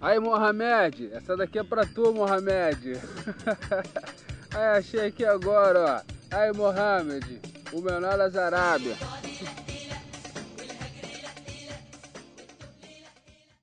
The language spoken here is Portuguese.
Aí, Mohamed, essa daqui é pra tu, Mohamed. Aí, achei aqui agora, ó. Aí, Mohamed, o menor das Arábia.